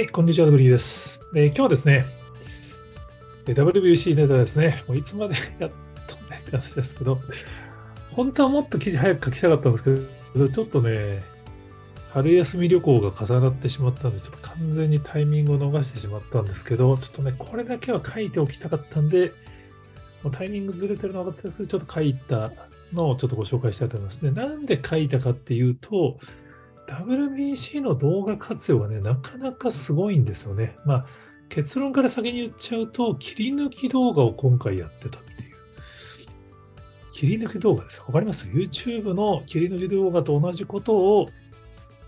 はい、こんにちは、ドブリーです。で今日はですね、WBC ネタですね、もういつまで やっとねって話ですけど、本当はもっと記事早く書きたかったんですけど、ちょっとね、春休み旅行が重なってしまったんで、ちょっと完全にタイミングを逃してしまったんですけど、ちょっとね、これだけは書いておきたかったんで、もうタイミングずれてるのが分かったですちょっと書いたのをちょっとご紹介したいと思いますね。なんで書いたかっていうと、WBC の動画活用がね、なかなかすごいんですよね。まあ、結論から先に言っちゃうと、切り抜き動画を今回やってたっていう。切り抜き動画です。わかります ?YouTube の切り抜き動画と同じことを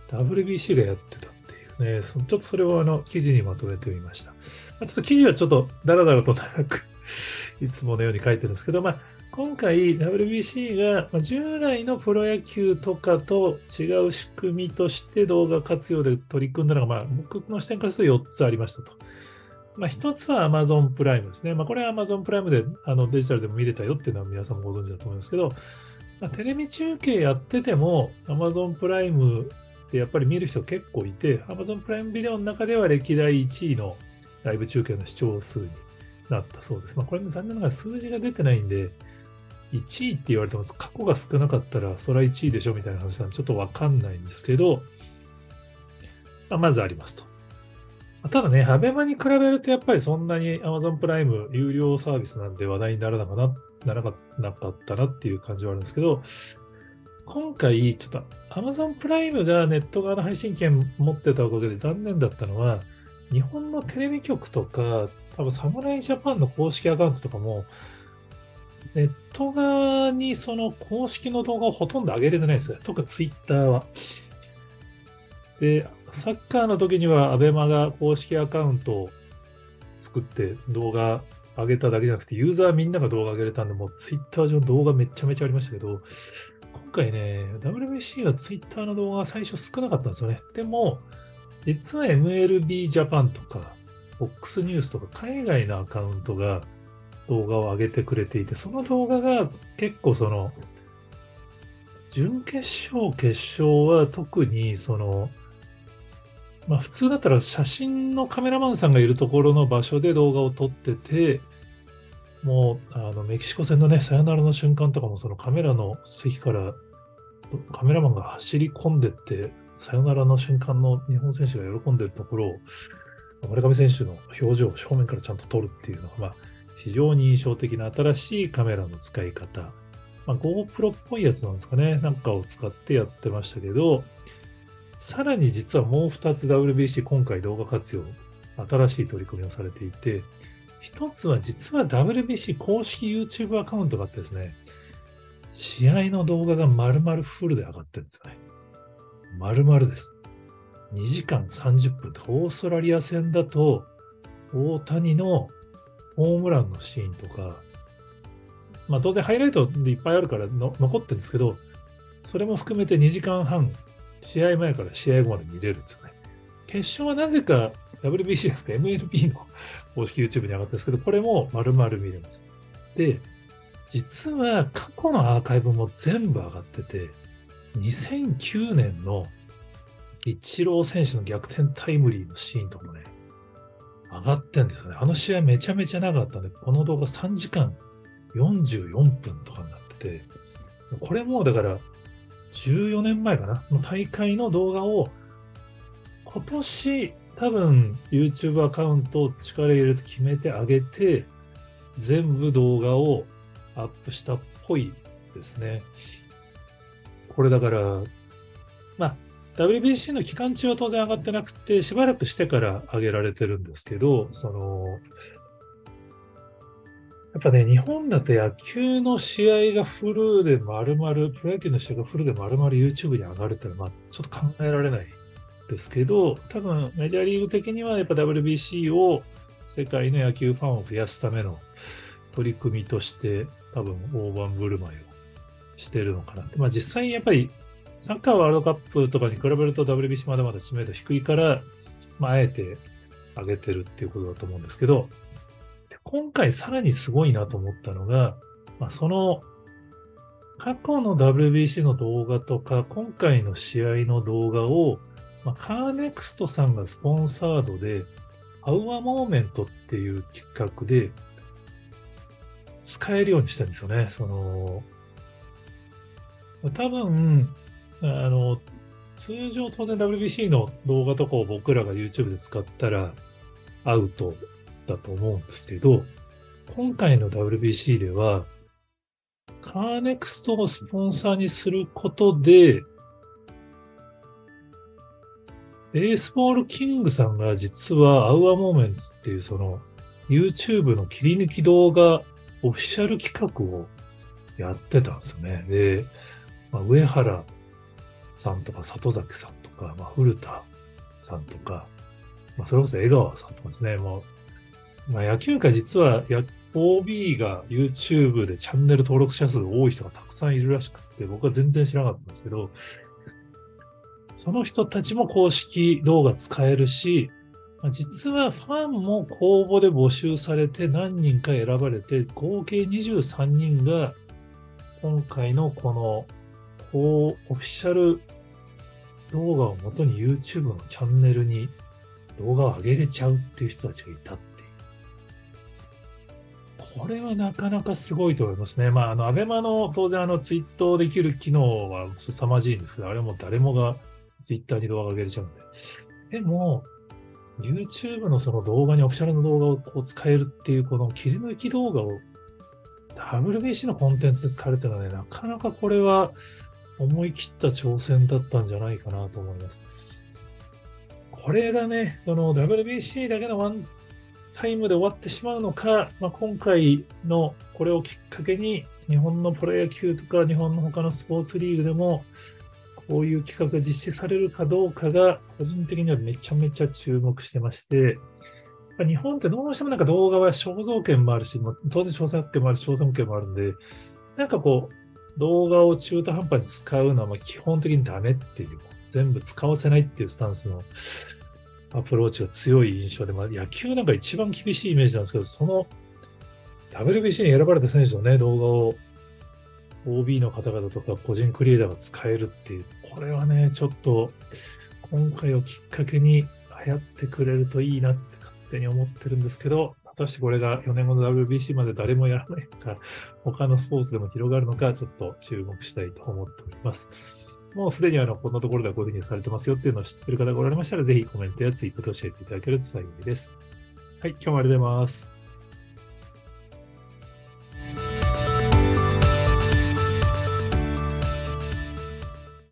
WBC がやってたっていうね。そちょっとそれをあの記事にまとめてみました。ま、ちょっと記事はちょっとダラダラと長くいつものように書いてるんですけど、まあ、今回 WBC が従来のプロ野球とかと違う仕組みとして動画活用で取り組んだのが、まあ、僕の視点からすると4つありましたと。まあ、1つは Amazon プライムですね。まあ、これは Amazon プライムであのデジタルでも見れたよっていうのは皆さんもご存知だと思いますけど、まあ、テレビ中継やってても Amazon プライムでやっぱり見る人結構いて、Amazon プライムビデオの中では歴代1位のライブ中継の視聴数になったそうです。まあ、これも残念ながら数字が出てないんで、1位って言われてます。過去が少なかったら、それは1位でしょみたいな話なん、ちょっとわかんないんですけど、まあ、まずありますと。ただね、アベマに比べると、やっぱりそんなに Amazon プライム有料サービスなんで話題にならなかなならなかったなっていう感じはあるんですけど、今回、ちょっと Amazon プライムがネット側の配信権持ってたおかげで残念だったのは、日本のテレビ局とか、多分侍ジャパンの公式アカウントとかも、ネット側にその公式の動画をほとんど上げれてないんですよ。特にツイッターは。で、サッカーの時には ABEMA が公式アカウントを作って動画上げただけじゃなくて、ユーザーみんなが動画上げれたんで、もうツイッター上動画めちゃめちゃありましたけど、今回ね、WBC はツイッターの動画が最初少なかったんですよね。でも、実は MLB ジャパンとか、FOX ニュースとか海外のアカウントが動画を上げてくれていて、その動画が結構その、準決勝、決勝は特にその、まあ普通だったら写真のカメラマンさんがいるところの場所で動画を撮ってて、もうあのメキシコ戦のね、サヨナラの瞬間とかもそのカメラの席からカメラマンが走り込んでって、サヨナラの瞬間の日本選手が喜んでるところを、村上選手の表情を正面からちゃんと撮るっていうのが、まあ、非常に印象的な新しいカメラの使い方、まあ、GoPro っぽいやつなんですかね、なんかを使ってやってましたけど、さらに実はもう2つ WBC 今回動画活用、新しい取り組みをされていて、一つは実は WBC 公式 YouTube アカウントがあってですね、試合の動画が丸々フルで上がってるんですよね。丸々です。2時間30分オーストラリア戦だと、大谷のホームランのシーンとか、まあ当然ハイライトでいっぱいあるからの残ってるんですけど、それも含めて2時間半、試合前から試合後まで見れるんですよね。決勝はなぜか WBC じゃなくて MLB の公式 YouTube に上がったんですけど、これも丸々見れます。で、実は過去のアーカイブも全部上がってて、2009年のイチロー選手の逆転タイムリーのシーンとかもね、上がってんですよね。あの試合めちゃめちゃ長かったんで、この動画3時間44分とかになってて、これもだから14年前かな、の大会の動画を今年多分 YouTube アカウントを力入れると決めてあげて、全部動画をアップしたっぽいですね。これだから、まあ、WBC の期間中は当然上がってなくて、しばらくしてから上げられてるんですけど、その、やっぱね、日本だと野球の試合がフルで丸々、プロ野球の試合がフルで丸々 YouTube に上がるってのは、まあ、ちょっと考えられないですけど、多分メジャーリーグ的にはやっぱ WBC を世界の野球ファンを増やすための取り組みとして、多分大盤振る舞いをしてるのかなって。まあ実際やっぱりサッカーワールドカップとかに比べると WBC まだまだ知名度低いから、まああえて上げてるっていうことだと思うんですけど、今回さらにすごいなと思ったのが、まあ、その過去の WBC の動画とか、今回の試合の動画をまあ、カーネクストさんがスポンサードで、アウアモーメントっていう企画で、使えるようにしたんですよね。その、多分、あの、通常当然 WBC の動画とかを僕らが YouTube で使ったらアウトだと思うんですけど、今回の WBC では、カーネクストをスポンサーにすることで、ベースボールキングさんが実はアウアモーメンツっていうその YouTube の切り抜き動画オフィシャル企画をやってたんですよね。で、まあ、上原さんとか里崎さんとか、まあ、古田さんとか、まあ、それこそ江川さんとかですね、もう、まあ、野球界実は OB が YouTube でチャンネル登録者数が多い人がたくさんいるらしくて、僕は全然知らなかったんですけど、その人たちも公式動画使えるし、実はファンも公募で募集されて何人か選ばれて、合計23人が今回のこのこうオフィシャル動画をもとに YouTube のチャンネルに動画を上げれちゃうっていう人たちがいたっていう。これはなかなかすごいと思いますね。まあ、あの、アベマの当然あのツイートできる機能は凄まじいんですけど、あれも誰もがツイッターに動画を上げれちゃうんで。でも、YouTube のその動画にオフィシャルの動画をこう使えるっていう、この切り抜き動画を WBC のコンテンツで使われたらね、なかなかこれは思い切った挑戦だったんじゃないかなと思います。これがね、その WBC だけのワンタイムで終わってしまうのか、まあ、今回のこれをきっかけに日本のプロ野球とか日本の他のスポーツリーグでもこういう企画が実施されるかどうかが、個人的にはめちゃめちゃ注目してまして、日本ってどうしてもなんか動画は肖像権もあるし、当然肖像権もあるし、肖像権もあるんで、なんかこう、動画を中途半端に使うのは基本的にダメっていう、全部使わせないっていうスタンスのアプローチが強い印象で、まあ、野球なんか一番厳しいイメージなんですけど、その WBC に選ばれた選手のね、動画を OB の方々とか個人クリエイターが使えるっていう、これはね、ちょっと今回をきっかけに流行ってくれるといいなって勝手に思ってるんですけど、果たしてこれが4年後の WBC まで誰もやらないのか、他のスポーツでも広がるのか、ちょっと注目したいと思っております。もうすでにあのこんなところではこういうふうにされてますよっていうのを知ってる方がおられましたら、ぜひコメントやツイートで教えていただけると幸いです。はい、今日もありがとうございます。